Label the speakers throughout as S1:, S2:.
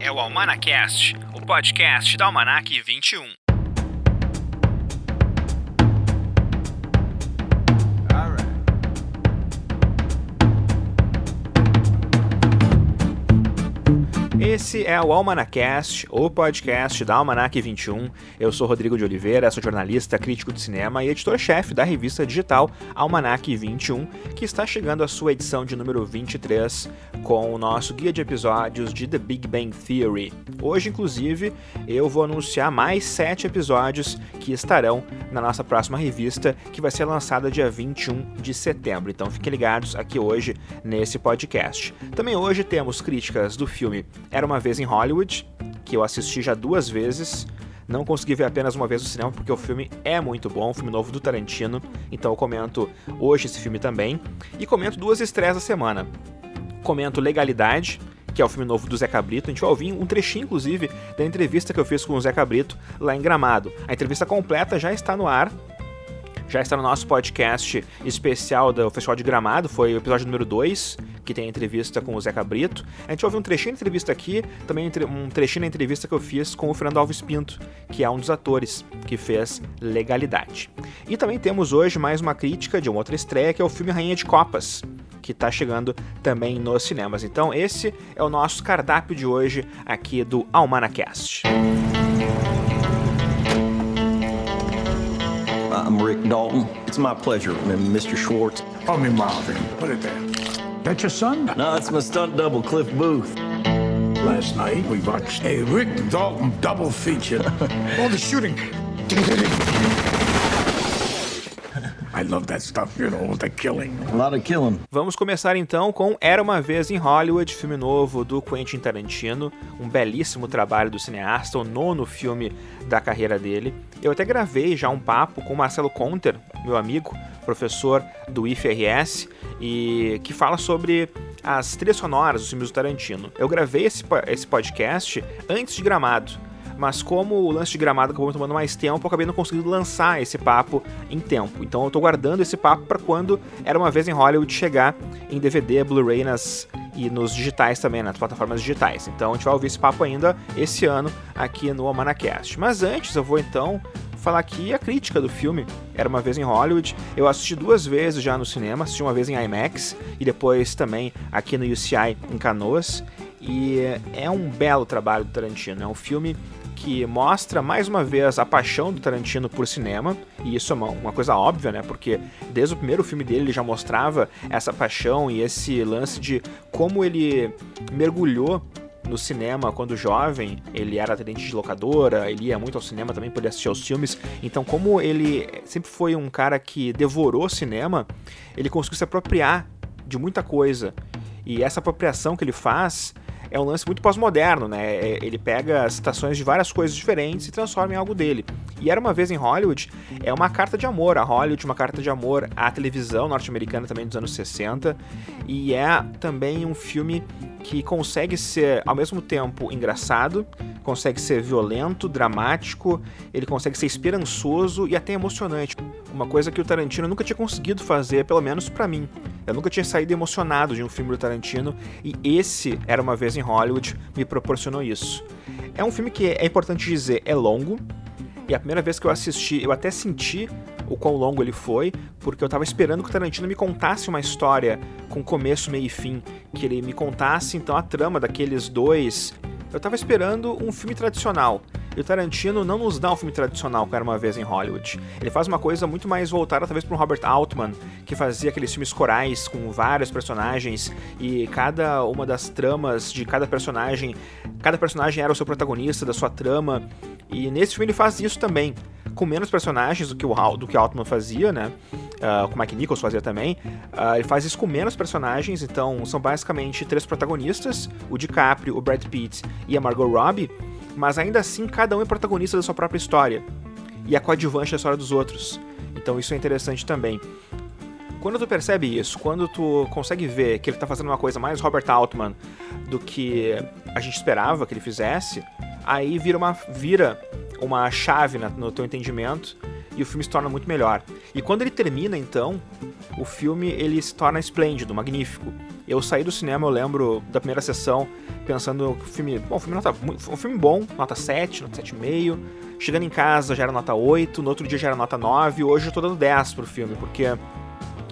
S1: É o Almanacast, o podcast da Almanac 21. Esse é o Almanacast, o podcast da Almanac 21. Eu sou Rodrigo de Oliveira, sou jornalista, crítico de cinema e editor-chefe da revista digital Almanac 21, que está chegando à sua edição de número 23 com o nosso guia de episódios de The Big Bang Theory. Hoje, inclusive, eu vou anunciar mais sete episódios que estarão na nossa próxima revista, que vai ser lançada dia 21 de setembro. Então fiquem ligados aqui hoje nesse podcast. Também hoje temos críticas do filme era uma vez em Hollywood, que eu assisti já duas vezes. Não consegui ver apenas uma vez no cinema porque o filme é muito bom, um filme novo do Tarantino. Então eu comento hoje esse filme também. E comento duas estreias da semana. Comento Legalidade, que é o filme novo do Zé Cabrito. A gente vai ouvir um trechinho, inclusive, da entrevista que eu fiz com o Zé Cabrito lá em Gramado. A entrevista completa já está no ar já está no nosso podcast especial do Festival de Gramado, foi o episódio número 2, que tem a entrevista com o Zeca Brito. A gente ouviu um trechinho da entrevista aqui, também um trechinho da entrevista que eu fiz com o Fernando Alves Pinto, que é um dos atores que fez Legalidade. E também temos hoje mais uma crítica de uma outra estreia, que é o filme Rainha de Copas, que está chegando também nos cinemas. Então esse é o nosso cardápio de hoje aqui do Almanacast.
S2: I'm Rick Dalton. It's my pleasure, Mr. Schwartz.
S3: Call me Marvin. Put it there. That your son?
S2: No, it's my stunt double, Cliff Booth.
S3: Last night we watched a Rick Dalton double feature. All the shooting. I love that stuff, you know, the killing.
S2: A lot of killing.
S1: Vamos começar então com Era uma vez em Hollywood, filme novo do Quentin Tarantino, um belíssimo trabalho do cineasta, o nono filme da carreira dele. Eu até gravei já um papo com o Marcelo Conter, meu amigo, professor do IFRS, e que fala sobre as trilhas sonoras dos filmes do Tarantino. Eu gravei esse, esse podcast antes de Gramado, mas como o lance de gramado acabou me tomando mais tempo, eu acabei não conseguindo lançar esse papo em tempo. Então eu tô guardando esse papo para quando era uma vez em Hollywood chegar em DVD, Blu-ray e nos digitais também, nas plataformas digitais. Então a gente vai ouvir esse papo ainda esse ano aqui no Amanacast. Mas antes eu vou então falar aqui a crítica do filme. Era uma vez em Hollywood. Eu assisti duas vezes já no cinema, assisti uma vez em IMAX e depois também aqui no UCI em Canoas. E é um belo trabalho do Tarantino. É um filme que mostra mais uma vez a paixão do Tarantino por cinema, e isso é uma, uma, coisa óbvia, né? Porque desde o primeiro filme dele ele já mostrava essa paixão e esse lance de como ele mergulhou no cinema quando jovem, ele era atendente de locadora, ele ia muito ao cinema também poder assistir aos filmes. Então, como ele sempre foi um cara que devorou cinema, ele conseguiu se apropriar de muita coisa. E essa apropriação que ele faz é um lance muito pós-moderno, né? É, ele pega citações de várias coisas diferentes e transforma em algo dele. E Era Uma Vez em Hollywood é uma carta de amor a Hollywood, uma carta de amor à televisão norte-americana também dos anos 60, e é também um filme que consegue ser, ao mesmo tempo, engraçado, consegue ser violento, dramático, ele consegue ser esperançoso e até emocionante. Uma coisa que o Tarantino nunca tinha conseguido fazer, pelo menos para mim. Eu nunca tinha saído emocionado de um filme do Tarantino e esse Era Uma Vez em Hollywood me proporcionou isso. É um filme que é importante dizer, é longo, e a primeira vez que eu assisti, eu até senti o quão longo ele foi, porque eu tava esperando que o Tarantino me contasse uma história com começo, meio e fim, que ele me contasse então a trama daqueles dois. Eu tava esperando um filme tradicional. E o Tarantino não nos dá um filme tradicional, como era uma vez em Hollywood. Ele faz uma coisa muito mais voltada, talvez, para um Robert Altman, que fazia aqueles filmes corais com vários personagens e cada uma das tramas de cada personagem, cada personagem era o seu protagonista da sua trama. E nesse filme ele faz isso também, com menos personagens do que o do que Altman fazia, né? Uh, com o Mike Nichols fazia também. Uh, ele faz isso com menos personagens, então são basicamente três protagonistas: o DiCaprio, o Brad Pitt e a Margot Robbie. Mas ainda assim, cada um é protagonista da sua própria história e a coadjuvante da história dos outros. Então isso é interessante também. Quando tu percebe isso, quando tu consegue ver que ele está fazendo uma coisa mais Robert Altman do que a gente esperava que ele fizesse, aí vira uma, vira uma chave no teu entendimento e o filme se torna muito melhor. E quando ele termina, então, o filme ele se torna esplêndido, magnífico. Eu saí do cinema, eu lembro da primeira sessão, pensando que o filme. Bom, o filme nota, um filme bom, nota 7, nota 7,5. Chegando em casa já era nota 8, no outro dia já era nota 9, hoje eu tô dando 10 pro filme, porque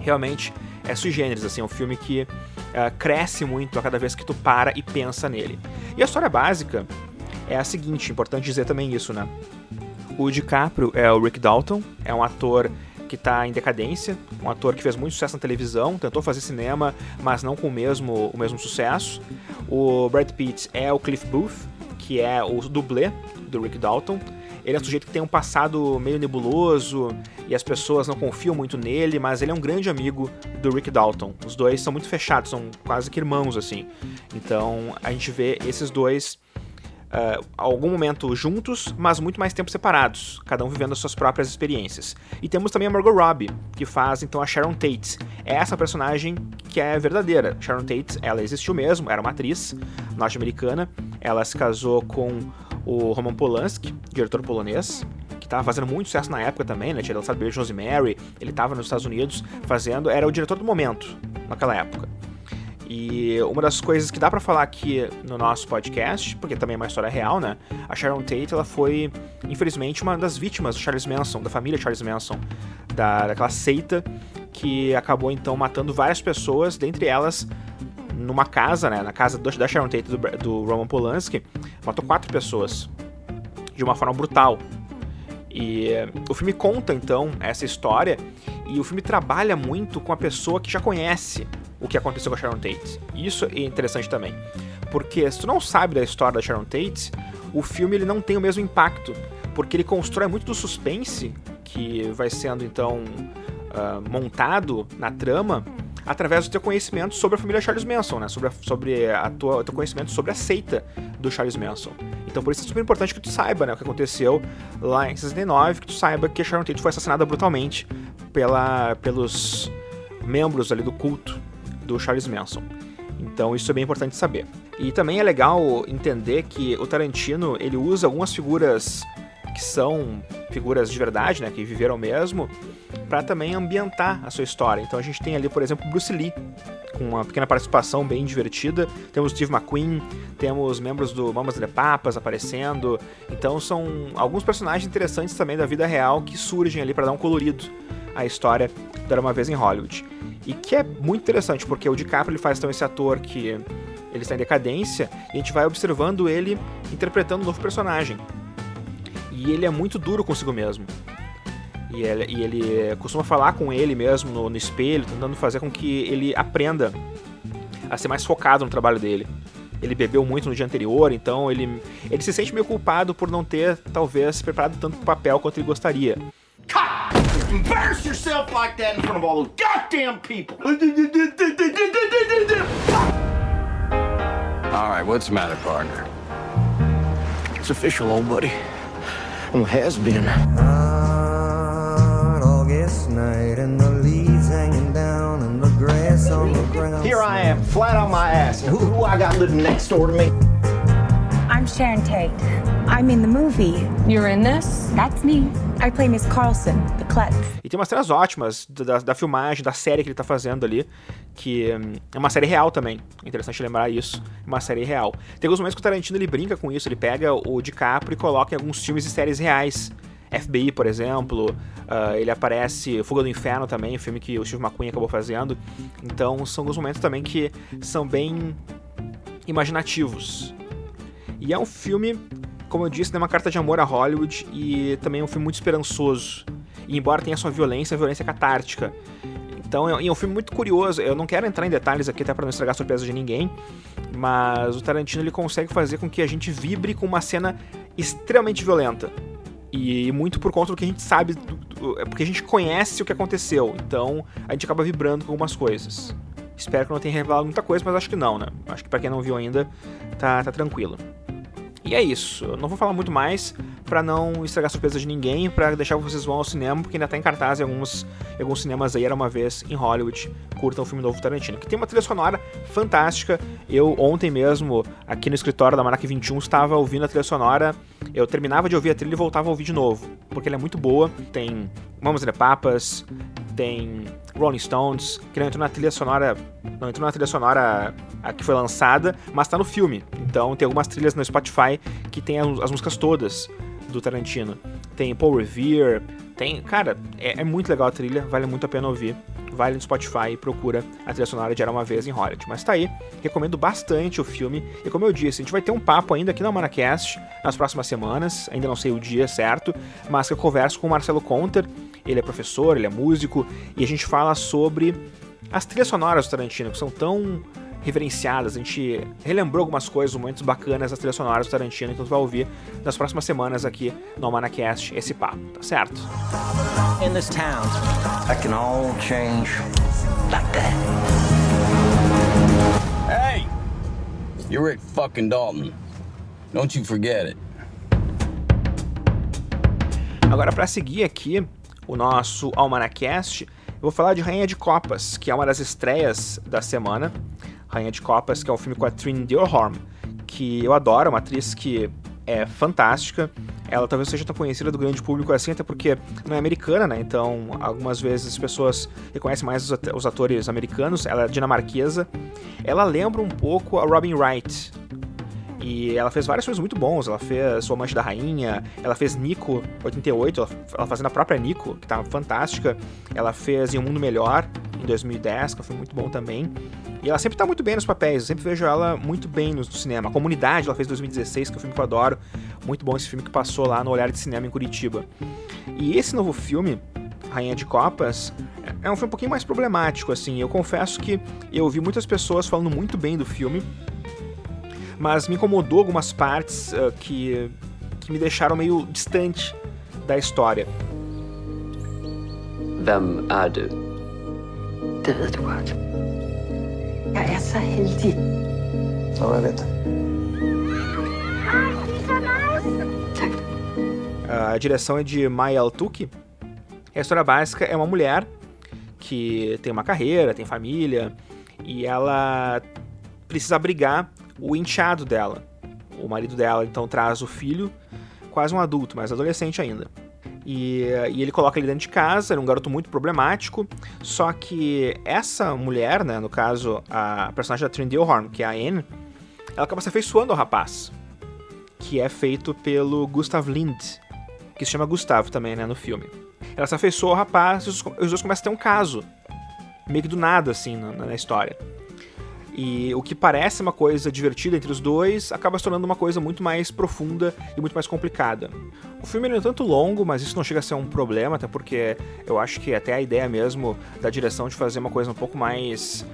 S1: realmente é sui generis, assim, é um filme que uh, cresce muito a cada vez que tu para e pensa nele. E a história básica é a seguinte, importante dizer também isso, né? O DiCaprio é o Rick Dalton, é um ator que está em decadência, um ator que fez muito sucesso na televisão, tentou fazer cinema, mas não com o mesmo, o mesmo sucesso. O Brad Pitt é o Cliff Booth, que é o dublê do Rick Dalton. Ele é um sujeito que tem um passado meio nebuloso e as pessoas não confiam muito nele, mas ele é um grande amigo do Rick Dalton. Os dois são muito fechados, são quase que irmãos assim. Então a gente vê esses dois uh, algum momento juntos, mas muito mais tempo separados, cada um vivendo as suas próprias experiências. E temos também a Margot Robbie, que faz então a Sharon Tate. É essa personagem que é verdadeira. Sharon Tate, ela existiu mesmo, era uma atriz norte-americana. Ela se casou com o Roman Polanski, diretor polonês, que estava fazendo muito sucesso na época também, né? Tinha lançado Beijo Rosemary, ele estava nos Estados Unidos fazendo, era o diretor do momento naquela época. E uma das coisas que dá para falar aqui no nosso podcast, porque também é uma história real, né? A Sharon Tate, ela foi, infelizmente, uma das vítimas do Charles Manson, da família Charles Manson, da, daquela seita que acabou então matando várias pessoas, dentre elas numa casa, né? Na casa do, da Sharon Tate do, do Roman Polanski, matou quatro pessoas de uma forma brutal. E o filme conta então essa história e o filme trabalha muito com a pessoa que já conhece o que aconteceu com a Sharon Tate. Isso é interessante também. Porque se tu não sabe da história da Sharon Tate, o filme ele não tem o mesmo impacto. Porque ele constrói muito do suspense que vai sendo então uh, montado na trama através do teu conhecimento sobre a família Charles Manson, né? Sobre, a, sobre a tua, o teu conhecimento sobre a seita do Charles Manson. Então por isso é super importante que tu saiba né, o que aconteceu lá em 69, que tu saiba que Sharon Tate foi assassinada brutalmente pela, pelos membros ali do culto do Charles Manson. Então isso é bem importante saber. E também é legal entender que o Tarantino ele usa algumas figuras que são figuras de verdade, né, que viveram mesmo, para também ambientar a sua história. Então a gente tem ali, por exemplo, Bruce Lee, com uma pequena participação bem divertida. Temos Steve McQueen, temos membros do Mamas de Papas aparecendo. Então são alguns personagens interessantes também da vida real que surgem ali para dar um colorido à história do Era uma vez em Hollywood. E que é muito interessante, porque o DiCaprio ele faz então esse ator que ele está em decadência e a gente vai observando ele interpretando um novo personagem. E ele é muito duro consigo mesmo. E ele, e ele costuma falar com ele mesmo no, no espelho, tentando fazer com que ele aprenda a ser mais focado no trabalho dele. Ele bebeu muito no dia anterior, então ele, ele se sente meio culpado por não ter, talvez, preparado tanto o papel quanto ele gostaria. Embarrass yourself like that in front of all those goddamn people.
S3: All right, what's the matter, partner? It's official, old buddy. Well, has been. On August night and the leaves hanging down and the grass on the ground. Here I am, flat on my ass. And who, who I got living next door to me?
S4: I'm Sharon Tate. I'm in the movie.
S5: You're in this?
S4: That's me. I play Miss Carlson, the Klutz.
S1: E tem umas cenas ótimas da, da filmagem, da série que ele tá fazendo ali, que hum, é uma série real também. interessante lembrar isso. Uma série real. Tem alguns momentos que o Tarantino ele brinca com isso, ele pega o DiCaprio e coloca em alguns filmes e séries reais. FBI, por exemplo, uh, ele aparece Fuga do Inferno também, filme que o Steve McQueen acabou fazendo. Então são alguns momentos também que são bem imaginativos. E é um filme, como eu disse, é uma carta de amor a Hollywood e também é um filme muito esperançoso. E embora tenha sua violência, a violência é catártica. Então é um filme muito curioso. Eu não quero entrar em detalhes aqui até para não estragar a surpresa de ninguém, mas o Tarantino ele consegue fazer com que a gente vibre com uma cena extremamente violenta. E muito por conta do que a gente sabe, é porque a gente conhece o que aconteceu. Então a gente acaba vibrando com algumas coisas. Espero que não tenha revelado muita coisa, mas acho que não, né? Acho que para quem não viu ainda, tá, tá tranquilo. E é isso. Eu não vou falar muito mais para não estragar a surpresa de ninguém, para deixar vocês vão ao cinema, porque ainda tá em cartaz em alguns, em alguns cinemas aí, era uma vez em Hollywood, curtam o filme novo Tarantino, que tem uma trilha sonora fantástica. Eu ontem mesmo, aqui no escritório da Marac 21, estava ouvindo a trilha sonora. Eu terminava de ouvir a trilha e voltava a ouvir de novo, porque ela é muito boa. Tem Mamas de Papas, tem Rolling Stones, que não entrou na trilha sonora, não entrou na trilha sonora a que foi lançada, mas tá no filme. Então tem algumas trilhas no Spotify que tem as, as músicas todas do Tarantino. Tem Paul Revere, tem, cara, é, é, muito legal a trilha, vale muito a pena ouvir. Vai no Spotify e procura a trilha sonora de Era Uma Vez em Hollywood. Mas tá aí, recomendo bastante o filme. E como eu disse, a gente vai ter um papo ainda aqui na Manacast nas próximas semanas, ainda não sei o dia certo, mas que eu converso com o Marcelo Conter. Ele é professor, ele é músico, e a gente fala sobre as trilhas sonoras do Tarantino, que são tão reverenciadas. A gente relembrou algumas coisas, momentos bacanas das trilhas sonoras do Tarantino, então você vai ouvir nas próximas semanas aqui no Almanacast esse papo, tá certo? In this town, that can all change like that.
S5: Hey! You're Rick fucking Dalton. Don't you forget it.
S1: Agora, para seguir aqui o nosso Almanacast, eu vou falar de Rainha de Copas, que é uma das estreias da semana. Rainha de Copas, que é um filme com a Trin Dearborn, que eu adoro, uma atriz que é fantástica. Ela talvez seja tão conhecida do grande público assim, até porque não é americana, né? Então, algumas vezes as pessoas reconhecem mais os atores americanos. Ela é dinamarquesa. Ela lembra um pouco a Robin Wright, e ela fez vários filmes muito bons. Ela fez O Amante da Rainha, ela fez Nico 88, ela, ela fazendo a própria Nico, que tá fantástica. Ela fez Em um Mundo Melhor em 2010, que foi muito bom também. E ela sempre tá muito bem nos papéis, eu sempre vejo ela muito bem no, cinema. A Comunidade, ela fez em 2016, que é um filme que eu adoro. Muito bom esse filme que passou lá no Olhar de Cinema em Curitiba. E esse novo filme, Rainha de Copas, é um filme um pouquinho mais problemático, assim. Eu confesso que eu ouvi muitas pessoas falando muito bem do filme, mas me incomodou algumas partes uh, que, que me deixaram meio distante da história.
S6: Vem er du? Det ved du godt. Jeg er så heldig.
S2: Ja, jeg vet.
S1: A direção é de Maya Altuki. A história básica é uma mulher que tem uma carreira, tem família, e ela precisa abrigar o enteado dela. O marido dela então traz o filho, quase um adulto, mas adolescente ainda. E, e, ele coloca ele dentro de casa, ele é um garoto muito problemático, só que essa mulher, né, no caso a personagem da Trin Horn, que é a Anne, ela acaba se afeiçoando ao rapaz, que é feito pelo Gustav Lind, que se chama Gustavo também, né, no filme. Ela se afeiçoa ao rapaz e os, os dois começam a ter um caso, meio que do nada, assim, na, na história. E o que parece uma coisa divertida entre os dois acaba se tornando uma coisa muito mais profunda e muito mais complicada. O filme é tanto longo, mas isso não chega a ser um problema, até porque eu acho que até a ideia mesmo da direção de fazer uma coisa um pouco mais.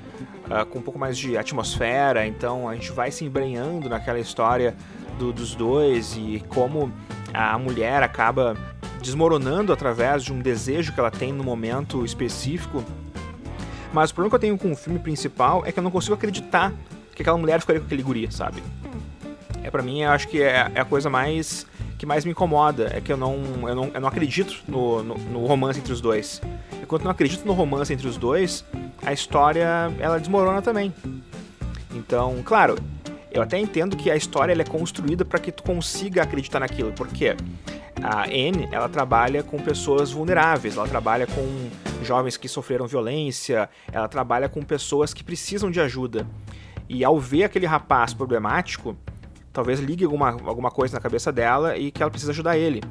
S1: Uh, com um pouco mais de atmosfera, então a gente vai se embrenhando naquela história do, dos dois e como a mulher acaba desmoronando através de um desejo que ela tem no momento específico mas o problema que eu tenho com o filme principal é que eu não consigo acreditar que aquela mulher ficaria com aquele guri, sabe? É para mim, eu acho que é, é, a coisa mais que mais me incomoda, é que eu não, eu não, eu não acredito no, no, no romance entre os dois. E quando eu não acredito no romance entre os dois, a história ela desmorona também. Então, claro, eu até entendo que a história ela é construída para que tu consiga acreditar naquilo, porque a Anne, ela trabalha com pessoas vulneráveis, ela trabalha com jovens que sofreram violência, ela trabalha com pessoas que precisam de ajuda. E ao ver aquele rapaz problemático, talvez ligue alguma, alguma coisa na cabeça dela e que ela precisa ajudar ele.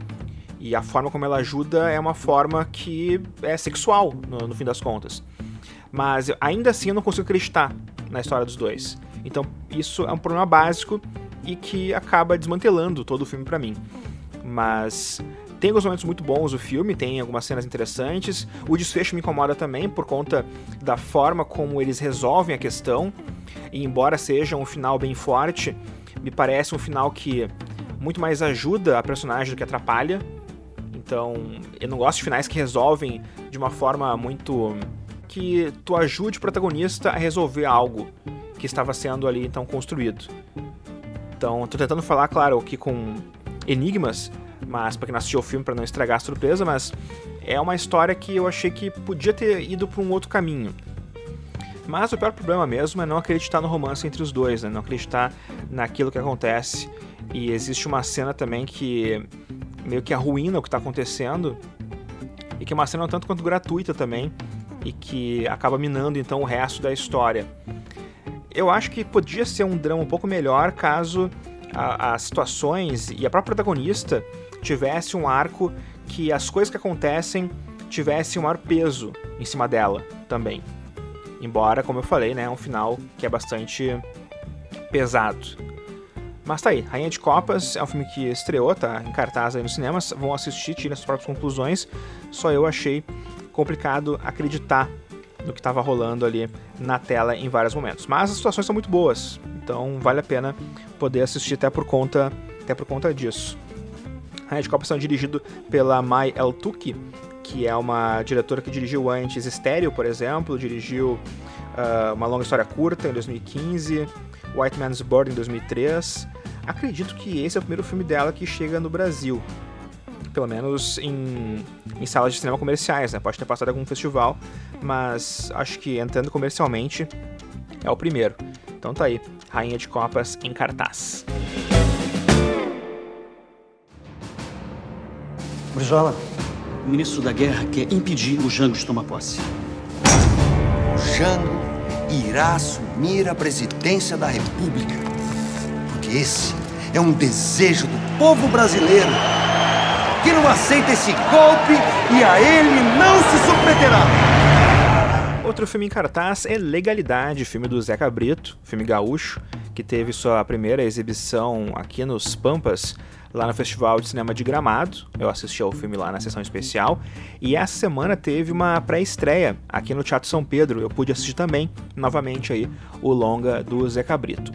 S1: E a forma como ela ajuda é uma forma que é sexual, no, no fim das contas. Mas ainda assim eu não consigo acreditar na história dos dois. Então isso é um problema básico e que acaba desmantelando todo o filme para mim. Mas tem alguns momentos muito bons o filme, tem algumas cenas interessantes. O desfecho me incomoda também por conta da forma como eles resolvem a questão. E embora seja um final bem forte, me parece um final que muito mais ajuda a personagem do que atrapalha. Então, eu não gosto de finais que resolvem de uma forma muito que tu ajude o protagonista a resolver algo que estava sendo ali então construído. Então, tô tentando falar, claro, aqui com enigmas, mas para quem não assistiu o filme para não estragar a surpresa, mas é uma história que eu achei que podia ter ido para um outro caminho. Mas o pior problema mesmo é não acreditar no romance entre os dois, né? não acreditar naquilo que acontece. E existe uma cena também que meio que arruína o que está acontecendo, e que é uma cena um tanto quanto gratuita também, e que acaba minando então o resto da história. Eu acho que podia ser um drama um pouco melhor caso as situações e a própria protagonista tivesse um arco que as coisas que acontecem tivessem um maior peso em cima dela também. Embora, como eu falei, né, é um final que é bastante pesado. Mas tá aí, Rainha de Copas é um filme que estreou, tá em cartaz aí nos cinemas, vão assistir, tirem as próprias conclusões. Só eu achei complicado acreditar no que estava rolando ali na tela em vários momentos. Mas as situações são muito boas, então vale a pena poder assistir até por conta, até por conta disso. Rainha de Copas é dirigido pela Mai El Tuki, que é uma diretora que dirigiu antes Estéreo, por exemplo, dirigiu uh, Uma Longa História Curta em 2015, White Man's Board em 2003. Acredito que esse é o primeiro filme dela que chega no Brasil, pelo menos em, em salas de cinema comerciais, né? Pode ter passado algum festival, mas acho que entrando comercialmente é o primeiro. Então tá aí, Rainha de Copas em cartaz.
S7: Brizola, o ministro da Guerra quer impedir o Jango de tomar posse.
S8: O Jango irá assumir a presidência da República. Porque esse é um desejo do povo brasileiro que não aceita esse golpe e a ele não se submeterá.
S1: Outro filme em cartaz é Legalidade, filme do Zeca Brito, filme gaúcho, que teve sua primeira exibição aqui nos Pampas lá no Festival de Cinema de Gramado. Eu assisti ao filme lá na sessão especial. E essa semana teve uma pré-estreia aqui no Teatro São Pedro. Eu pude assistir também, novamente aí, o longa do Zeca Brito.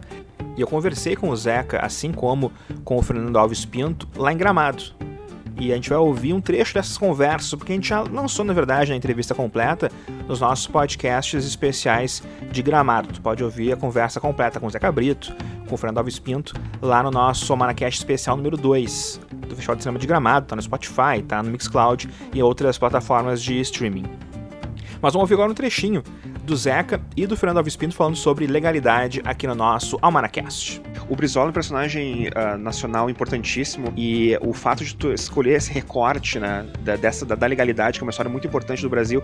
S1: E eu conversei com o Zeca, assim como com o Fernando Alves Pinto, lá em Gramado. E a gente vai ouvir um trecho dessas conversas, porque a gente já lançou, na verdade, a entrevista completa nos nossos podcasts especiais de Gramado. Tu pode ouvir a conversa completa com o Zeca Brito, com o Fernando Alves Pinto, lá no nosso Manacast especial número 2 do Festival de Cinema de Gramado, tá no Spotify, tá no Mixcloud e outras plataformas de streaming. Mas vamos ouvir agora um trechinho do Zeca e do Fernando Alves Pinto falando sobre legalidade aqui no nosso Almanacast. O Brizola é um personagem uh, nacional importantíssimo e o fato de tu escolher esse recorte né, da, dessa, da, da, legalidade, que é uma história muito importante do Brasil,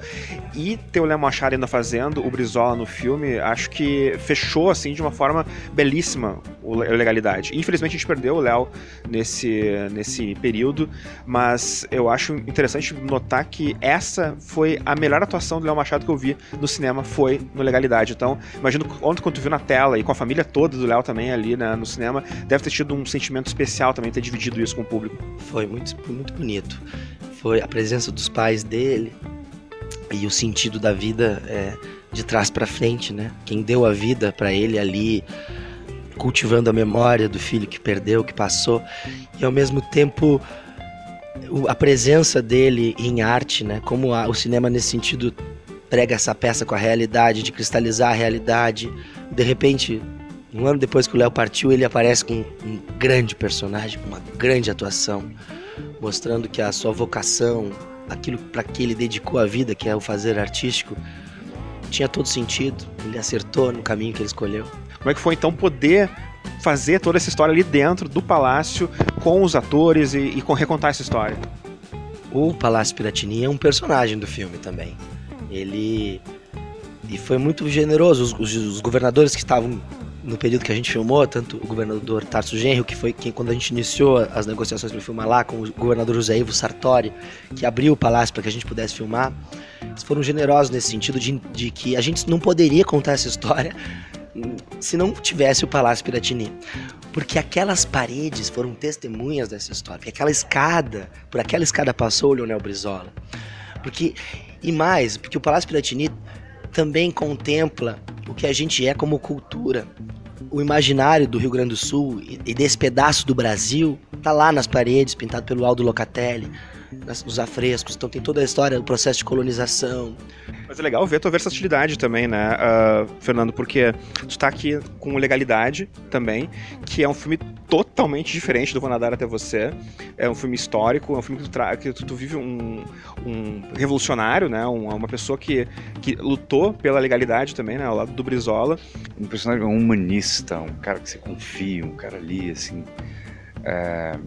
S1: e ter o Léo Machado ainda fazendo o Brizola no filme, acho que fechou assim de uma forma belíssima a legalidade. Infelizmente a gente perdeu o Léo nesse, nesse período, mas eu acho interessante notar que essa foi a melhor atuação do Léo Machado que eu vi no cinema, foi no Legalidade. Então, imagino ontem quando tu viu na tela e com a família toda do Léo também ali né, no cinema, deve ter tido um sentimento especial também ter dividido isso com o público.
S9: Foi muito, muito bonito. Foi a presença dos pais dele e o sentido da vida é, de trás para frente, né? Quem deu a vida para ele ali, cultivando a memória do filho que perdeu, que passou, e ao mesmo tempo a presença dele em arte, né? Como a, o cinema nesse sentido prega essa peça com a realidade, de cristalizar a realidade. De repente, um ano depois que o Léo partiu, ele aparece com um grande personagem, com uma grande atuação, mostrando que a sua vocação, aquilo para que ele dedicou a vida, que é o fazer artístico, tinha todo sentido. Ele acertou no caminho que ele escolheu.
S1: Como é que foi então poder fazer toda essa história ali dentro do palácio com os atores e, e com recontar essa história?
S9: O Palácio Piratini é um personagem do filme também. Ele e foi muito generoso. Os, os, os governadores que estavam no período que a gente filmou, tanto o governador Tarso Genro, que foi quem, quando a gente iniciou as negociações para filmar lá, com o governador José Ivo Sartori, que abriu o palácio para que a gente pudesse filmar, eles foram generosos nesse sentido de, de que a gente não poderia contar essa história se não tivesse o Palácio Piratini. Porque aquelas paredes foram testemunhas dessa história. Porque aquela escada, por aquela escada passou o Leonel Brizola. Porque, e mais, porque o Palácio Piratini também contempla o que a gente é como cultura. O imaginário do Rio Grande do Sul e desse pedaço do Brasil tá lá nas paredes, pintado pelo Aldo Locatelli, nos afrescos. Então tem toda a história, o processo de colonização.
S1: Mas é legal ver a tua versatilidade também, né, uh, Fernando? Porque tu tá aqui com Legalidade também, que é um filme totalmente diferente do Vou Nadar Até Você. É um filme histórico, é um filme que tu, que tu, tu vive um, um, revolucionário, né? Um, uma pessoa que, que lutou pela legalidade também, né? Ao lado do Brizola.
S10: Um personagem um humanista, um cara que você confia, um cara ali, assim... É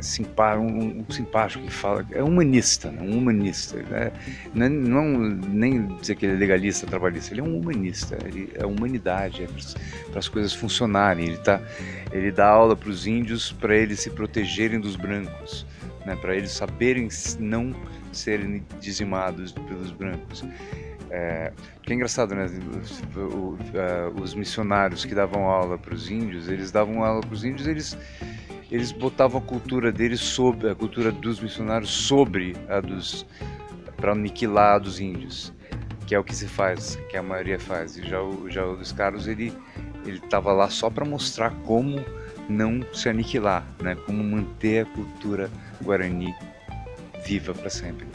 S10: simpá um, um, simpático que fala, é humanista, né? um humanista. Né? Não, é, não nem dizer que ele é legalista, trabalhista, ele é um humanista, ele é humanidade, é para as coisas funcionarem. Ele, tá, ele dá aula para os índios para eles se protegerem dos brancos, né? para eles saberem não serem dizimados pelos brancos. É, que é engraçado, né? Os missionários que davam aula para os índios, eles davam aula para os índios, eles eles botavam a cultura deles sobre a cultura dos missionários sobre a dos para aniquilar a dos índios, que é o que se faz, que a maioria faz. E já o já o dos Carlos ele ele estava lá só para mostrar como não se aniquilar, né? Como manter a cultura guarani viva para sempre.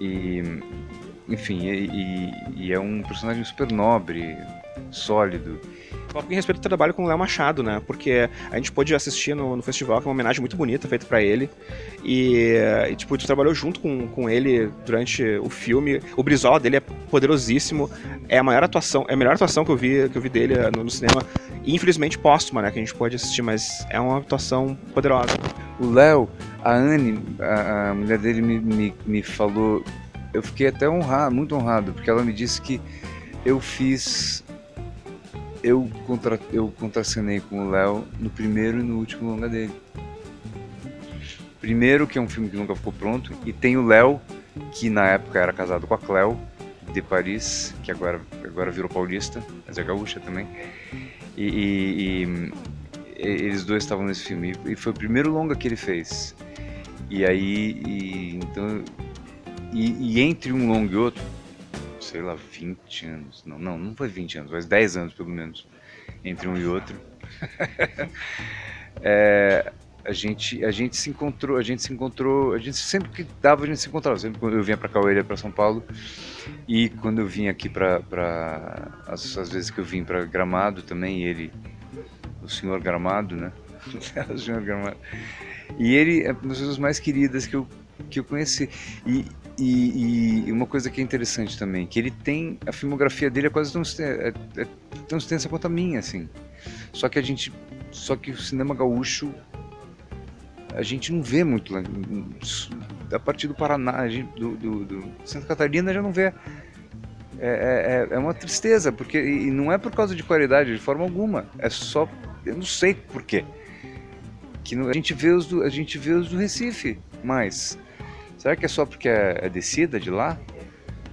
S10: E enfim, e, e, e, é um personagem super nobre, sólido.
S1: Coloco em respeito ao trabalho com o Léo Machado, né? Porque a gente pôde assistir no, no festival, que é uma homenagem muito bonita feita para ele. E, e, tipo, tu trabalhou junto com, com ele durante o filme. O Brizola dele é poderosíssimo. É a maior atuação, é a melhor atuação que eu vi, que eu vi dele eh, no, no cinema. E infelizmente póstuma, né? Que a gente pode assistir, mas é uma atuação poderosa.
S10: O Léo, a Anne, a, a mulher dele me, me, me falou eu fiquei até honrado, muito honrado, porque ela me disse que eu fiz. Eu, contra, eu contracenei com o Léo no primeiro e no último longa dele. Primeiro, que é um filme que nunca ficou pronto, e tem o Léo, que na época era casado com a Cleo, de Paris, que agora, agora virou paulista, mas é gaúcha também. E, e, e eles dois estavam nesse filme, e foi o primeiro longa que ele fez. E aí, e, então e, e, entre um longo e outro, sei lá, 20 anos. Não, não, não foi 20 anos, mas 10 anos pelo menos. Entre um e outro. é, a gente a gente se encontrou a gente se encontrou a gente sempre que dava a gente se encontrava sempre quando eu vinha para Cauê para São Paulo e quando eu vim aqui para as, as, vezes que eu vim para Gramado também ele o senhor Gramado né o senhor Gramado e ele é uma das pessoas mais queridas que eu que eu conheci e e, e, uma coisa que é interessante também, que ele tem. A filmografia dele é quase tão, é, é tão extensa quanto a minha, assim. Só que a gente. Só que o cinema gaúcho. A gente não vê muito lá. A partir do Paraná, gente, do, do, do, Santa Catarina já não vê. É, é, é uma tristeza, porque. E não é por causa de qualidade, de forma alguma. É só. Eu não sei porquê. Que a gente vê os do, a gente vê os do Recife mais Será que é só porque é, é descida de lá?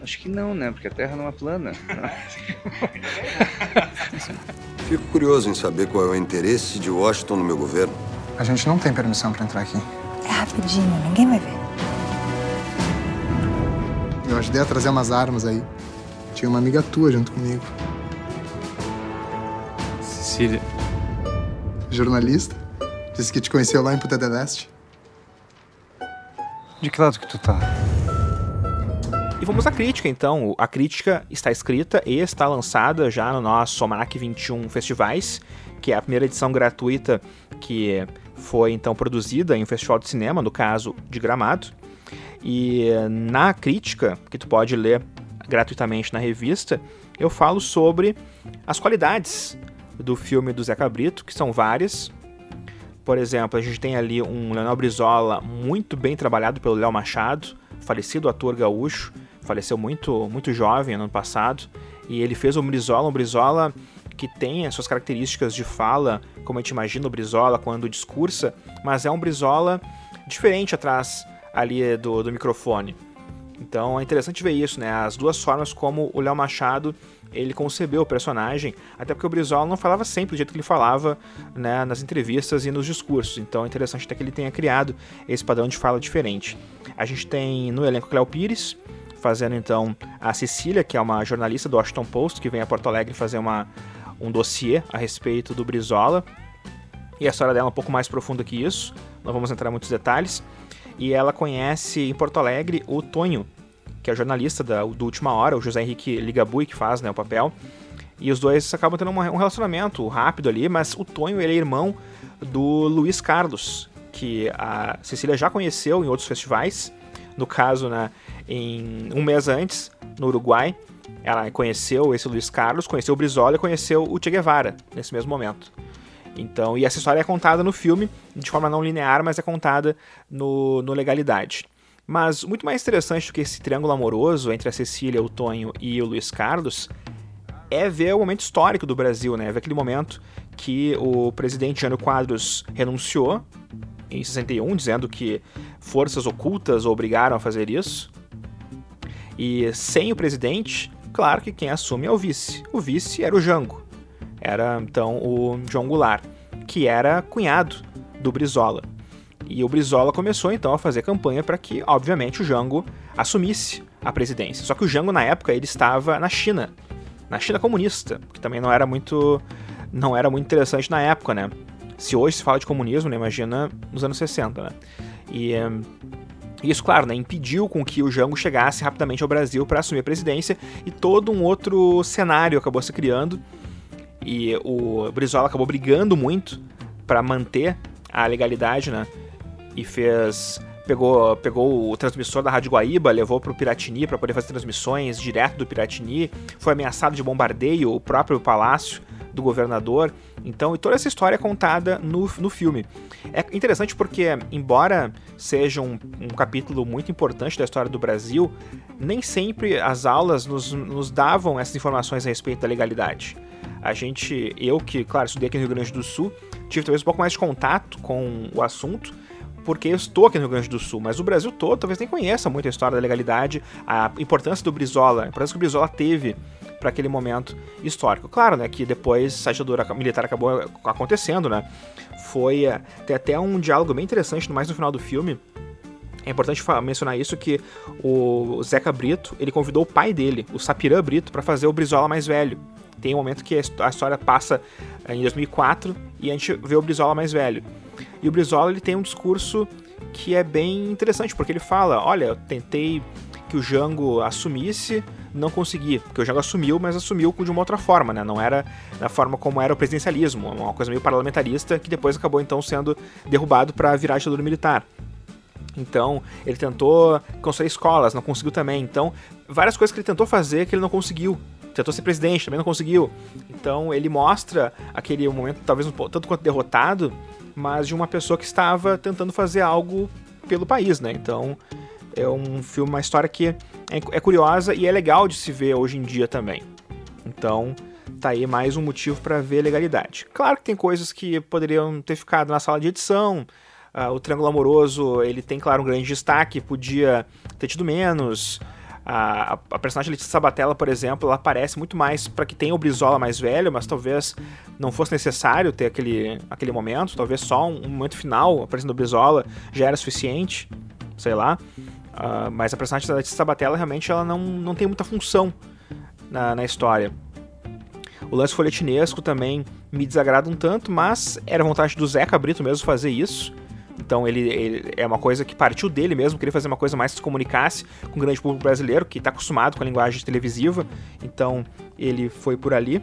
S10: Acho que não, né? Porque a Terra não é plana.
S11: Fico curioso em saber qual é o interesse de Washington no meu governo.
S12: A gente não tem permissão para entrar aqui.
S4: É rapidinho, ninguém vai ver.
S12: Eu ajudei a trazer umas armas aí. Tinha uma amiga tua junto comigo.
S10: Cecília.
S12: Jornalista. Disse que te conheceu lá em Puta del Este.
S10: De que lado que tu tá?
S1: E vamos à crítica, então. A crítica está escrita e está lançada já no nosso Almanac 21 Festivais, que é a primeira edição gratuita que foi então produzida em um festival de cinema, no caso de Gramado. E na crítica, que tu pode ler gratuitamente na revista, eu falo sobre as qualidades do filme do Zé Cabrito, que são várias, por exemplo, a gente tem ali um Leonel Brizola muito bem trabalhado pelo Léo Machado, falecido ator gaúcho, faleceu muito, muito jovem ano passado, e ele fez o Brizola, um Brizola que tem as suas características de fala, como a gente imagina o Brizola quando discursa, mas é um Brizola diferente atrás ali do, do microfone. Então é interessante ver isso, né? As duas formas como o Léo Machado ele concebeu o personagem, até porque o Brizola não falava sempre do jeito que ele falava né, nas entrevistas e nos discursos, então é interessante até que ele tenha criado esse padrão de fala diferente. A gente tem no elenco Cléo Pires, fazendo então a Cecília, que é uma jornalista do Washington Post, que vem a Porto Alegre fazer uma, um dossiê a respeito do Brizola, e a história dela é um pouco mais profunda que isso, não vamos entrar em muitos detalhes, e ela conhece em Porto Alegre o Tonho, que é o jornalista da, do Última Hora, o José Henrique Ligabui, que faz né, o papel. E os dois acabam tendo uma, um relacionamento rápido ali, mas o Tonho ele é irmão do Luiz Carlos, que a Cecília já conheceu em outros festivais. No caso, né, em um mês antes, no Uruguai, ela conheceu esse Luiz Carlos, conheceu o Brizola e conheceu o Che Guevara nesse mesmo momento. Então, e essa história é contada no filme, de forma não linear, mas é contada no, no Legalidade. Mas muito mais interessante do que esse triângulo amoroso entre a Cecília, o Tonho e o Luiz Carlos é ver o momento histórico do Brasil, né? Ver aquele momento que o presidente Jânio Quadros renunciou em 61, dizendo que forças ocultas o obrigaram a fazer isso. E sem o presidente, claro que quem assume é o vice. O vice era o Jango. Era então o João Goulart, que era cunhado do Brizola. E o Brizola começou então a fazer campanha para que, obviamente, o Jango assumisse a presidência. Só que o Jango na época ele estava na China, na China comunista, que também não era muito não era muito interessante na época, né? Se hoje se fala de comunismo, né, imagina nos anos 60, né? E isso, claro, né, impediu com que o Jango chegasse rapidamente ao Brasil para assumir a presidência e todo um outro cenário acabou se criando. E o Brizola acabou brigando muito para manter a legalidade, né? E fez pegou, pegou o transmissor da Rádio Guaíba, levou para o Piratini para poder fazer transmissões direto do Piratini, foi ameaçado de bombardeio o próprio palácio do governador. Então, e toda essa história é contada no, no filme. É interessante porque, embora seja um, um capítulo muito importante da história do Brasil, nem sempre as aulas nos, nos davam essas informações a respeito da legalidade. A gente, eu que, claro, estudei aqui no Rio Grande do Sul, tive talvez um pouco mais de contato com o assunto, porque eu estou aqui no Rio Grande do Sul, mas o Brasil todo talvez nem conheça muito a história da legalidade, a importância do Brizola, a importância que o Brizola teve para aquele momento histórico. Claro, né, que depois a ditadura militar acabou acontecendo, né? Foi eh, tem até um diálogo bem interessante, no mais no final do filme. É importante mencionar isso que o Zeca Brito, ele convidou o pai dele, o Sapirã Brito, para fazer o Brizola mais velho. Tem um momento que a história passa eh, em 2004 e a gente vê o Brizola mais velho. E o Brizola ele tem um discurso que é bem interessante, porque ele fala: olha, eu tentei que o Jango assumisse, não consegui, porque o Jango assumiu, mas assumiu de uma outra forma, né? Não era da forma como era o presidencialismo, uma coisa meio parlamentarista que depois acabou então sendo derrubado para virar ditadura militar. Então, ele tentou construir escolas, não conseguiu também. Então, várias coisas que ele tentou fazer que ele não conseguiu tentou ser presidente, também não conseguiu. Então ele mostra aquele momento, talvez um tanto quanto derrotado, mas de uma pessoa que estava tentando fazer algo pelo país, né? Então é um filme, uma história que é, é curiosa e é legal de se ver hoje em dia também. Então tá aí mais um motivo para ver legalidade. Claro que tem coisas que poderiam ter ficado na sala de edição. Uh, o Triângulo Amoroso ele tem, claro, um grande destaque, podia ter tido menos. A, a, personagem Letícia Sabatella, por exemplo, ela aparece muito mais para que tenha o Brizola mais velho, mas talvez não fosse necessário ter aquele, aquele momento, talvez só um, um momento final aparecendo o Brizola já era suficiente, sei lá. Uh, mas a personagem da Letícia Sabatella realmente ela não, não tem muita função na, na história. O lance folhetinesco também me desagrada um tanto, mas era vontade do Zeca Brito mesmo fazer isso. Então ele, ele, é uma coisa que partiu dele mesmo, queria fazer uma coisa mais que se comunicasse com o grande público brasileiro, que está acostumado com a linguagem televisiva. Então ele foi por ali.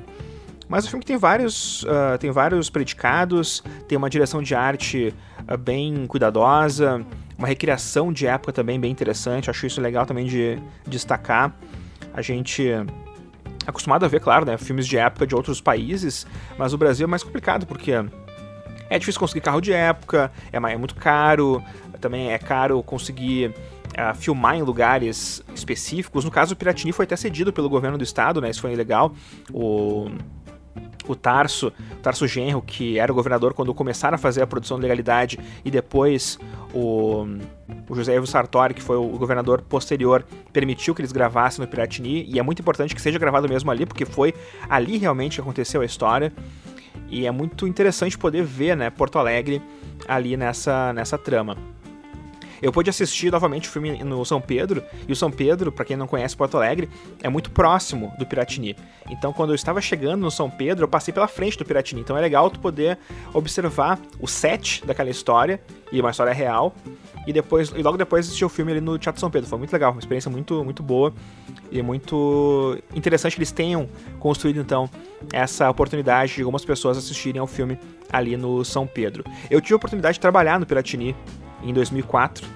S1: Mas o filme tem vários, uh, tem vários predicados, tem uma direção de arte uh, bem cuidadosa, uma recriação de época também bem interessante. Acho isso legal também de destacar. A gente é acostumado a ver, claro, né, filmes de época de outros países, mas o Brasil é mais complicado porque é difícil conseguir carro de época, é, é muito caro, também é caro conseguir uh, filmar em lugares específicos. No caso, o Piratini foi até cedido pelo governo do estado, né? Isso foi legal. O o Tarso, Tarso Genro, que era o governador quando começaram a fazer a produção de legalidade, e depois o, o José Ivo Sartori, que foi o governador posterior, permitiu que eles gravassem no Piratini, e é muito importante que seja gravado mesmo ali, porque foi ali realmente que aconteceu a história. E é muito interessante poder ver, né, Porto Alegre ali nessa, nessa trama. Eu pude assistir novamente o filme no São Pedro, e o São Pedro, para quem não conhece Porto Alegre, é muito próximo do Piratini. Então, quando eu estava chegando no São Pedro, eu passei pela frente do Piratini. Então é legal tu poder observar o set daquela história, e uma história real, e depois e logo depois assistir o filme ali no Teatro São Pedro. Foi muito legal, uma experiência muito, muito boa e muito interessante que eles tenham construído então essa oportunidade de algumas pessoas assistirem ao filme ali no São Pedro. Eu tive a oportunidade de trabalhar no Piratini em 2004 uh,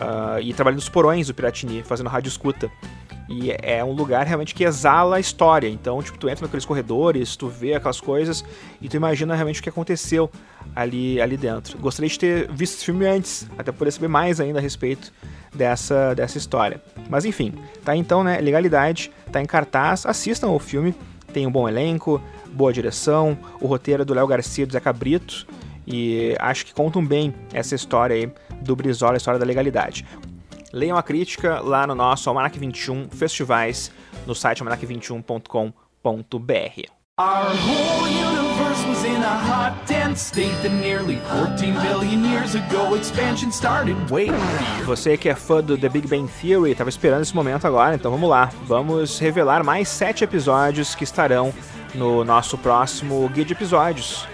S1: ah, e trabalhei nos porões do Piratini, fazendo rádio escuta. E é um lugar realmente que exala a história. Então, tipo, tu entra naqueles corredores, tu vê aquelas coisas e tu imagina realmente o que aconteceu ali, ali dentro. Gostaria de ter visto esse filme antes, até poder saber mais ainda a respeito dessa, dessa história. Mas enfim, tá então, né? Legalidade, tá em cartaz, assistam o filme, tem um bom elenco, boa direção, o roteiro é do Léo Garcia e do Zé Cabrito, e acho que contam bem essa história aí do Brizola, a história da legalidade. Leiam a crítica lá no nosso Almanac 21 Festivais, no site almanac21.com.br. Our whole universe was in a hot, dense state that nearly 14 billion years ago expansion started. Wait. Você que é fã do The Big Bang Theory, estava esperando esse momento agora, então vamos lá. Vamos revelar mais sete episódios que estarão no nosso próximo guia de episódios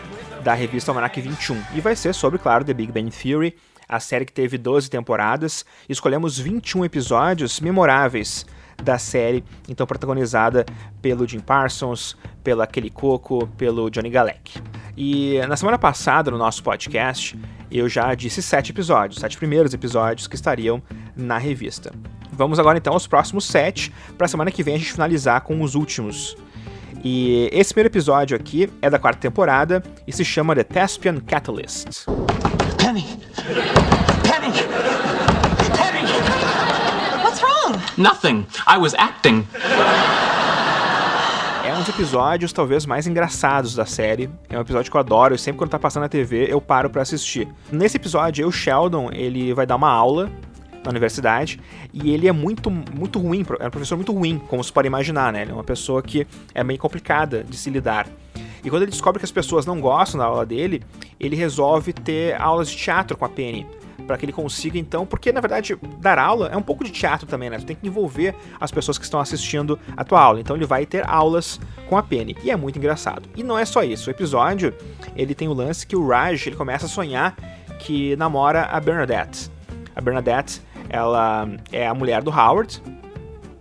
S1: da revista Almanac 21. E vai ser sobre, claro, The Big Bang Theory, a série que teve 12 temporadas. Escolhemos 21 episódios memoráveis da série, então protagonizada pelo Jim Parsons, pela Kelly Coco, pelo Johnny Galek. E na semana passada, no nosso podcast, eu já disse sete episódios, sete primeiros episódios que estariam na revista. Vamos agora então aos próximos sete, para a semana que vem a gente finalizar com os últimos. E esse primeiro episódio aqui é da quarta temporada e se chama The Thespian Catalyst. Penny! Penny!
S13: Penny! What's wrong? Nothing. I was acting.
S1: É um dos episódios talvez mais engraçados da série. É um episódio que eu adoro e sempre quando tá passando na TV eu paro para assistir. Nesse episódio, o Sheldon, ele vai dar uma aula na universidade e ele é muito muito ruim, é um professor muito ruim, como se pode imaginar, né? Ele é uma pessoa que é meio complicada de se lidar. E quando ele descobre que as pessoas não gostam da aula dele, ele resolve ter aulas de teatro com a Penny para que ele consiga então, porque na verdade dar aula é um pouco de teatro também, né? Tu tem que envolver as pessoas que estão assistindo a tua aula. Então ele vai ter aulas com a Penny e é muito engraçado. E não é só isso. O episódio ele tem o lance que o Raj ele começa a sonhar que namora a Bernadette. A Bernadette ela é a mulher do Howard,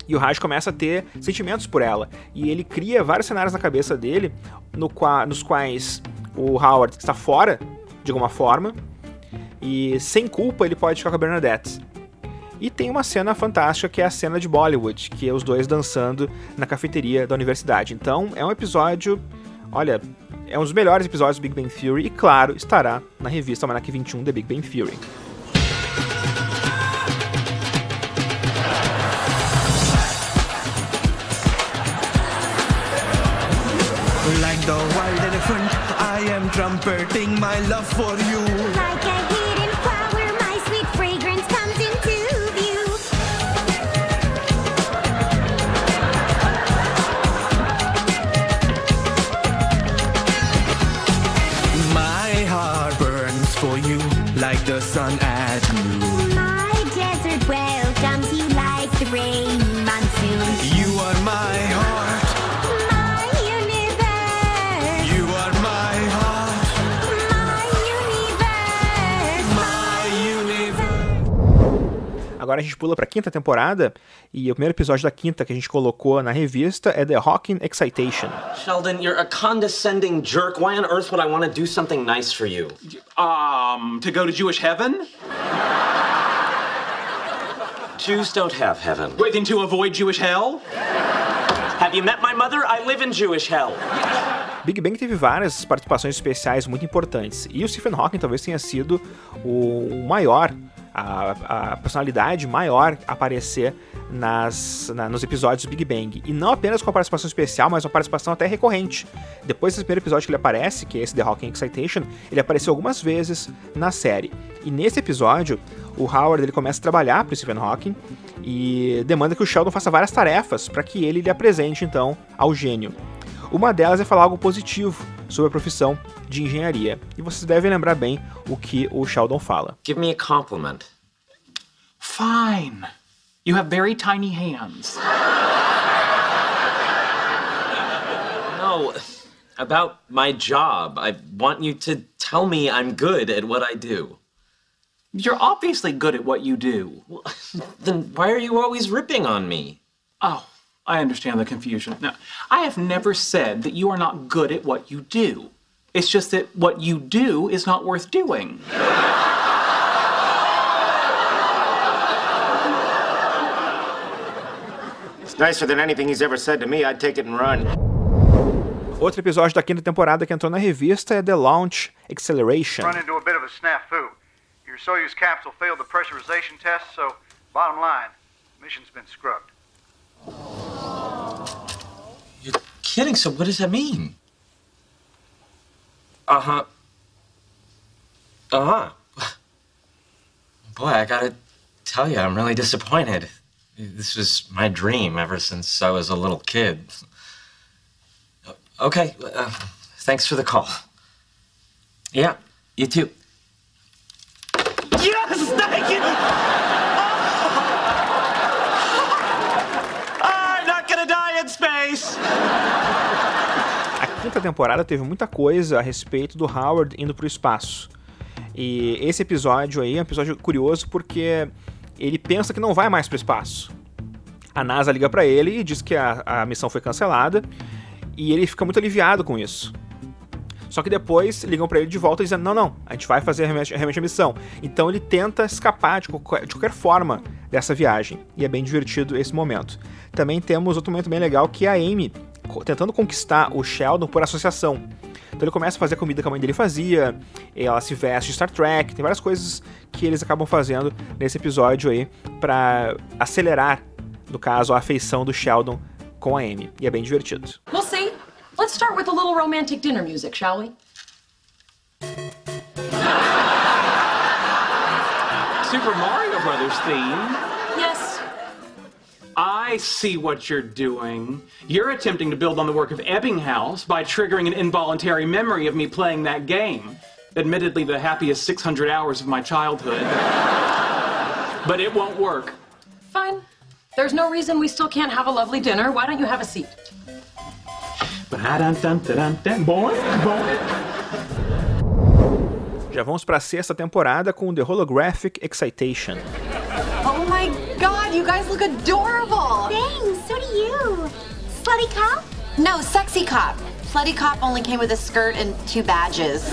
S1: e o Raj começa a ter sentimentos por ela. E ele cria vários cenários na cabeça dele, no qua nos quais o Howard está fora, de alguma forma, e sem culpa ele pode ficar com a Bernadette. E tem uma cena fantástica que é a cena de Bollywood, que é os dois dançando na cafeteria da universidade. Então é um episódio, olha, é um dos melhores episódios do Big Bang Theory e claro, estará na revista Almanac 21 The Big Bang Theory. Elephant, I am trumpeting my love for you. Like a hidden flower, my sweet fragrance comes into view. My heart burns for you like the sun at noon. Agora a gente pula para a quinta temporada e o primeiro episódio da quinta que a gente colocou na revista é The Hawking Excitation.
S14: Sheldon, you're a condescending jerk. Why on earth would I want to do something nice for you?
S13: Um, to go to Jewish heaven?
S14: Jews don't have heaven.
S13: Wait, then to avoid Jewish hell?
S14: Have you met my mother? I live in Jewish hell.
S1: Big Bang teve várias participações especiais muito importantes e o Stephen Hawking talvez tenha sido o maior a, a personalidade maior aparecer nas, na, nos episódios do Big Bang. E não apenas com a participação especial, mas uma participação até recorrente. Depois desse primeiro episódio que ele aparece, que é esse The Hawking Excitation, ele apareceu algumas vezes na série. E nesse episódio, o Howard ele começa a trabalhar para o Stephen Hawking e demanda que o Sheldon faça várias tarefas para que ele lhe apresente então ao gênio. Uma delas é falar algo positivo sobre a profissão de engenharia. E vocês devem lembrar bem o que o Sheldon fala.
S14: Give me a compliment.
S13: Fine. You have very tiny hands.
S14: No, about my job. I want you to tell me I'm good at what I do.
S13: You're obviously good at what you do.
S14: Well, then why are you always ripping on me?
S13: Oh, I understand the confusion. Now, I have never said that you are not good at what you do. It's just that what you do is not worth doing.
S15: It's nicer than anything he's ever said to me. I'd take it and run.
S1: Outro episódio da quinta temporada que entrou na revista é The Launch Acceleration.
S16: Run into a bit of a snafu. Your Soyuz capsule failed the pressurization test, so bottom line, mission's been scrubbed.
S14: Kidding, so what does that mean? Uh huh. Uh huh. Boy, I gotta tell you, I'm really disappointed. This was my dream ever since I was a little kid. Okay, uh, thanks for the call. Yeah, you too.
S1: Quinta temporada teve muita coisa a respeito do Howard indo pro espaço. E esse episódio aí é um episódio curioso porque ele pensa que não vai mais pro espaço. A NASA liga para ele e diz que a, a missão foi cancelada e ele fica muito aliviado com isso. Só que depois ligam para ele de volta dizendo: não, não, a gente vai fazer realmente a missão. Então ele tenta escapar de qualquer, de qualquer forma dessa viagem. E é bem divertido esse momento. Também temos outro momento bem legal que é a Amy tentando conquistar o Sheldon por associação. Então ele começa a fazer a comida que a mãe dele fazia, ela se veste de Star Trek, tem várias coisas que eles acabam fazendo nesse episódio aí para acelerar, no caso, a afeição do Sheldon com a Amy. E é bem divertido.
S17: We'll see. Let's start with a little romantic dinner music, shall we?
S13: Super Mario Brothers theme.
S17: Yes.
S13: I see what you're doing. You're attempting to build on the work of Ebbinghaus by triggering an involuntary memory of me playing that game. Admittedly, the happiest 600 hours of my childhood. but it won't work.
S17: Fine. There's no reason we still can't have a lovely dinner. Why don't you have a seat?
S1: Já vamos para a sexta temporada com The Holographic Excitation.
S18: My god, you guys look adorable!
S19: Thanks, so do you. Slutty cop?
S18: No, sexy cop. Slutty cop only came with a skirt and two badges.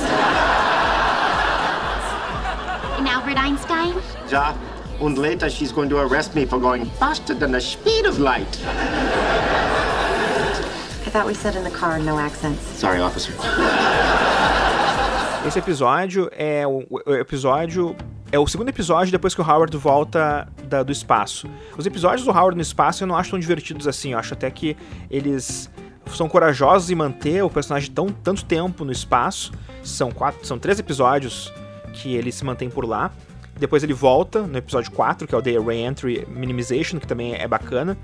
S19: And Albert Einstein?
S15: Ja, and later she's going to arrest me for going faster than the speed of light.
S18: I thought we said in the car, no accents.
S15: Sorry, officer.
S1: Esse episódio é o, o episódio é o segundo episódio depois que o Howard volta da, do espaço. Os episódios do Howard no espaço eu não acho tão divertidos assim. Eu acho até que eles são corajosos em manter o personagem tão tanto tempo no espaço. São quatro, são três episódios que ele se mantém por lá. Depois ele volta no episódio 4, que é o The Reentry Minimization, que também é bacana.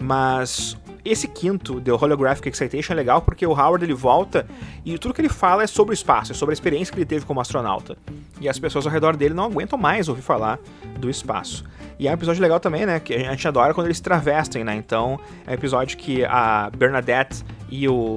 S1: Mas esse quinto, The Holographic Excitation, é legal porque o Howard ele volta e tudo que ele fala é sobre o espaço, é sobre a experiência que ele teve como astronauta. E as pessoas ao redor dele não aguentam mais ouvir falar do espaço. E é um episódio legal também, né? Que a gente adora quando eles travestem, né? Então é um episódio que a Bernadette e o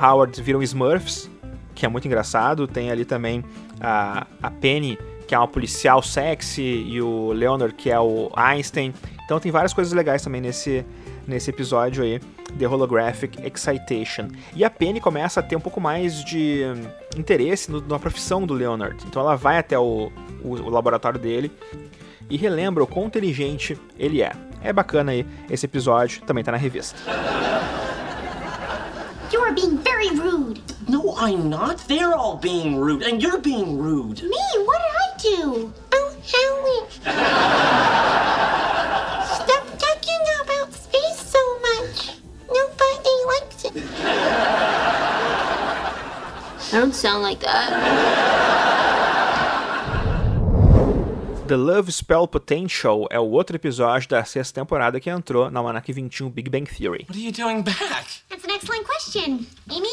S1: Howard viram Smurfs, que é muito engraçado. Tem ali também a, a Penny, que é uma policial sexy, e o Leonard, que é o Einstein. Então tem várias coisas legais também nesse, nesse episódio aí, The Holographic Excitation. E a Penny começa a ter um pouco mais de hum, interesse no, na profissão do Leonard. Então ela vai até o, o, o laboratório dele e relembra o quão inteligente ele é. É bacana aí esse episódio, também tá na revista.
S19: You are being very rude.
S14: No, I'm not. They're all being rude, and you're being rude.
S19: Me? What did I do? Oh, Howie. I don't sound like that.
S1: The Love Spell Potential é o outro episódio da sexta temporada que entrou na Almanac 21 Big Bang Theory.
S14: What are you doing back?
S19: That's an excellent question. Amy?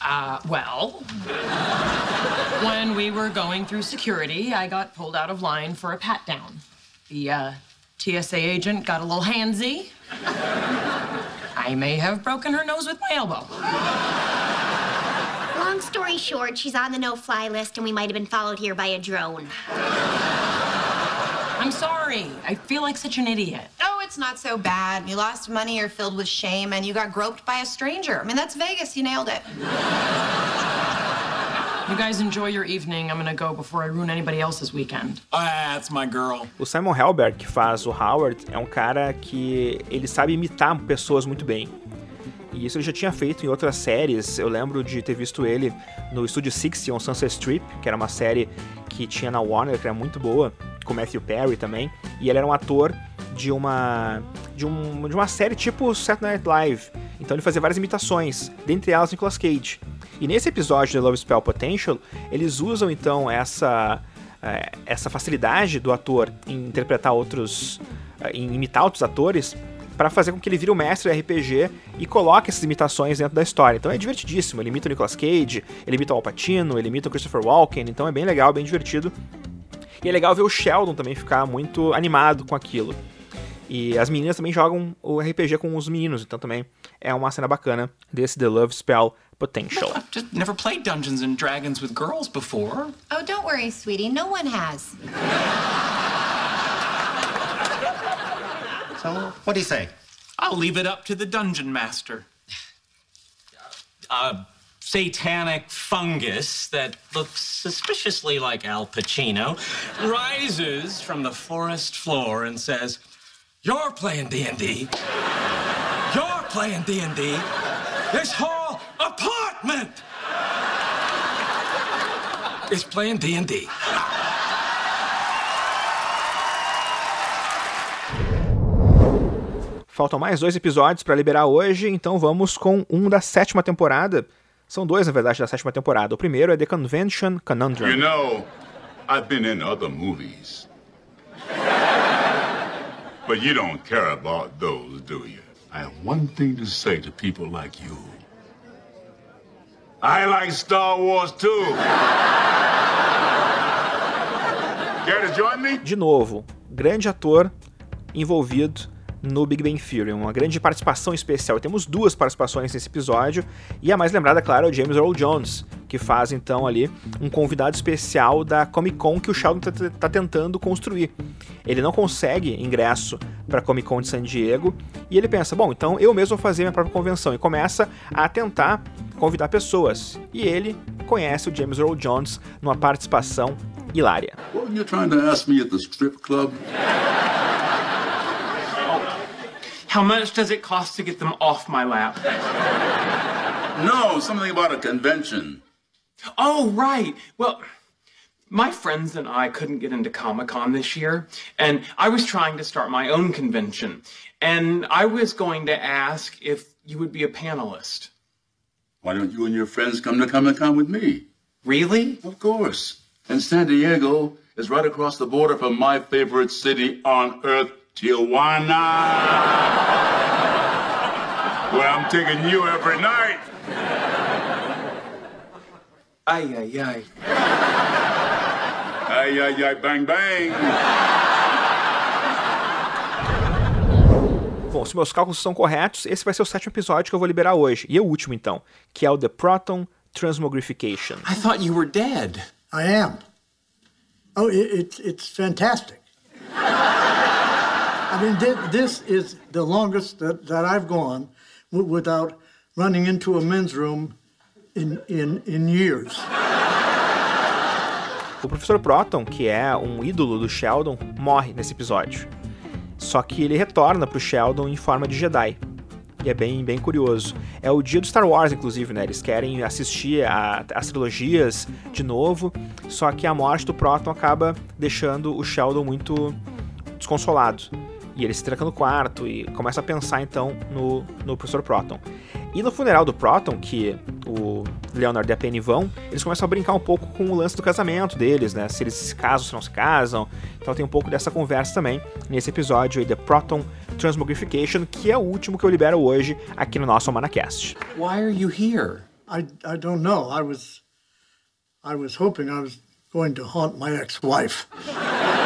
S17: Uh, well, when we were going through security, I got pulled out of line for a pat down. The uh, TSA agent got a little handsy. I may have broken her nose with my elbow.
S19: Long story short, she's on the no-fly list and we might have been followed here by a drone.
S17: I'm sorry. I feel like such an idiot.
S18: Oh, it's not so bad. You lost money, you're filled with shame, and you got groped by a stranger. I mean, that's Vegas. You nailed it.
S17: You guys enjoy your evening. I'm gonna go before I ruin anybody else's weekend.
S13: Ah, that's my girl.
S1: O Simon Helberg, que faz o Howard, é um cara que ele sabe imitar pessoas muito bem. E isso ele já tinha feito em outras séries. Eu lembro de ter visto ele no Studio 60 on Sunset Strip, que era uma série que tinha na Warner, que era muito boa, com Matthew Perry também. E ele era um ator de uma de, um, de uma série tipo Saturday Night Live. Então ele fazia várias imitações, dentre elas Nicolas Cage. E nesse episódio de Love Spell Potential, eles usam então essa é, essa facilidade do ator em interpretar outros, é, em imitar outros atores para fazer com que ele vire o mestre do RPG e coloque essas imitações dentro da história. Então é divertidíssimo. Ele imita o Nicolas Cage, ele imita o Al Pacino, ele imita o Christopher Walken, então é bem legal, bem divertido. E é legal ver o Sheldon também ficar muito animado com aquilo. E as meninas também jogam o RPG com os meninos, então também é uma cena bacana desse The Love Spell Potential.
S13: I've just never played Dungeons and Dragons with girls before.
S18: Oh, don't worry, sweetie. No one has.
S15: So, what do you say?
S13: I'll leave it up to the dungeon master.
S14: A satanic fungus that looks suspiciously like Al Pacino rises from the forest floor and says, "You're playing D&D. You're playing D&D. This whole apartment is playing D&D."
S1: Faltam mais dois episódios para liberar hoje, então vamos com um da sétima temporada. São dois, na verdade, da sétima temporada. O primeiro é The Convention Conundrum.
S20: You know, I've been in other movies. but you don't care about those, do you? I have one thing to say to people like you. I like Star Wars too. Care to join me?
S1: De novo, grande ator envolvido no Big Bang Theory, uma grande participação especial. Temos duas participações nesse episódio, e a mais lembrada, claro, é o James Earl Jones, que faz então ali um convidado especial da Comic Con que o Sheldon tá, tá tentando construir. Ele não consegue ingresso para Comic Con de San Diego e ele pensa: bom, então eu mesmo vou fazer minha própria convenção e começa a tentar convidar pessoas. E ele conhece o James Earl Jones numa participação hilária.
S20: What you trying to ask me at the strip club?
S13: How much does it cost to get them off my lap?
S20: No, something about a convention.
S13: Oh, right. Well, my friends and I couldn't get into Comic Con this year, and I was trying to start my own convention. And I was going to ask if you would be a panelist.
S20: Why don't you and your friends come to Comic Con with me?
S13: Really?
S20: Of course. And San Diego is right across the border from my favorite city on earth, Tijuana. Where I'm taking you every night.
S13: Ay, ay, ay.
S20: Ay, ay, ay, bang, bang.
S1: Bom, se meus cálculos são corretos, esse vai ser o sétimo episódio que eu vou liberar hoje. E é o último, então, que é o The Proton Transmogrification.
S13: I thought you were dead.
S21: I am. Oh, it, it's it's fantastic. I mean, thi- this is the longest that, that I've gone without running into a men's room in in in years.
S1: O professor Proton, que é um ídolo do Sheldon, morre nesse episódio. Só que ele retorna pro Sheldon em forma de Jedi. E é bem, bem curioso. É o dia do Star Wars, inclusive, né? Eles querem assistir as trilogias de novo. Só que a morte do Proton acaba deixando o Sheldon muito desconsolado. E ele se tranca no quarto e começa a pensar então no, no professor Proton. E no funeral do Proton, que o Leonard e a Penny vão, eles começam a brincar um pouco com o lance do casamento deles, né? Se eles se casam, se não se casam. Então tem um pouco dessa conversa também nesse episódio aí, The Proton Transmogrification, que é o último que eu libero hoje aqui no nosso Manacast.
S13: Why are you here?
S21: I I don't know. I was I was hoping I was going to haunt my ex-wife.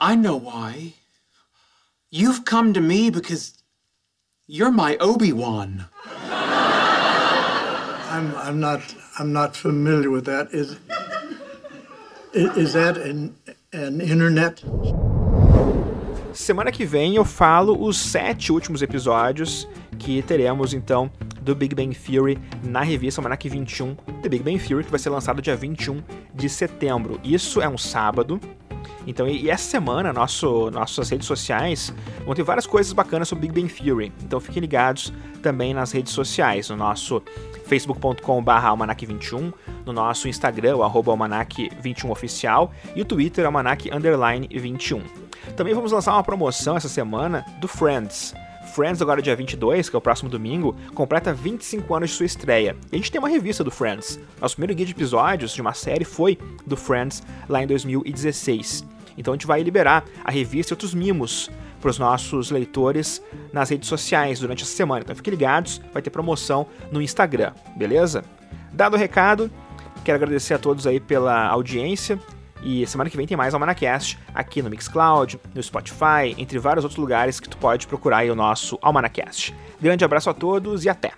S13: I know why. You've come to me because you're my Obi-Wan.
S21: I'm I'm not I'm not familiar with that. Is is that an an internet?
S1: Semana que vem eu falo os sete últimos episódios que teremos então do Big Bang Theory na revista Almanac 21 The Big Bang Theory, que vai ser lançado dia 21 de setembro. Isso é um sábado. Então, e, e essa semana, nosso, nossas redes sociais vão ter várias coisas bacanas sobre Big Bang Theory. Então fiquem ligados também nas redes sociais, no nosso facebook.com.br almanac21, no nosso Instagram, arroba almanac21oficial, e o Twitter, almanac21. Também vamos lançar uma promoção essa semana do Friends. Friends, agora dia 22, que é o próximo domingo, completa 25 anos de sua estreia. E a gente tem uma revista do Friends. Nosso primeiro guia de episódios de uma série foi do Friends lá em 2016. Então a gente vai liberar a revista e outros mimos para os nossos leitores nas redes sociais durante essa semana. Então fiquem ligados, vai ter promoção no Instagram, beleza? Dado o recado, quero agradecer a todos aí pela audiência. E semana que vem tem mais Almanacast aqui no Mixcloud, no Spotify, entre vários outros lugares que tu pode procurar o nosso Almanacast. Grande abraço a todos e até!